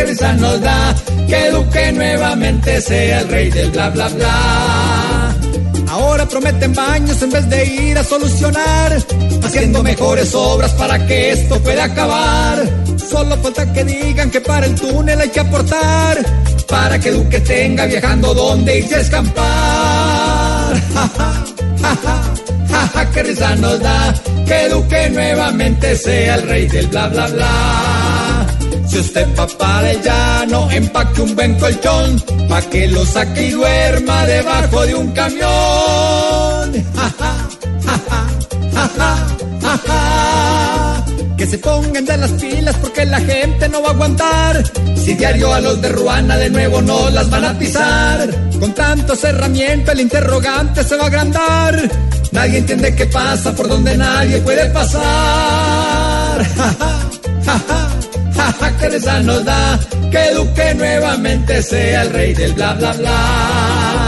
que risa nos da que Duque nuevamente sea el rey del bla bla bla. Ahora prometen baños en vez de ir a solucionar, haciendo mejores obras para que esto pueda acabar. Solo falta que digan que para el túnel hay que aportar, para que Duque tenga viajando donde irse a escampar. Ja, ja, ja, que risa nos da que Duque nuevamente sea el rey del bla bla bla. Si usted va para el llano, empaque un buen colchón, pa' que lo saque y duerma debajo de un camión. Ja, que se pongan de las pilas porque la gente no va a aguantar. Si diario a los de Ruana de nuevo no las van a pisar. Con tanto cerramiento el interrogante se va a agrandar. Nadie entiende qué pasa por donde nadie puede pasar. Nos da que Duque nuevamente sea el rey del bla bla bla.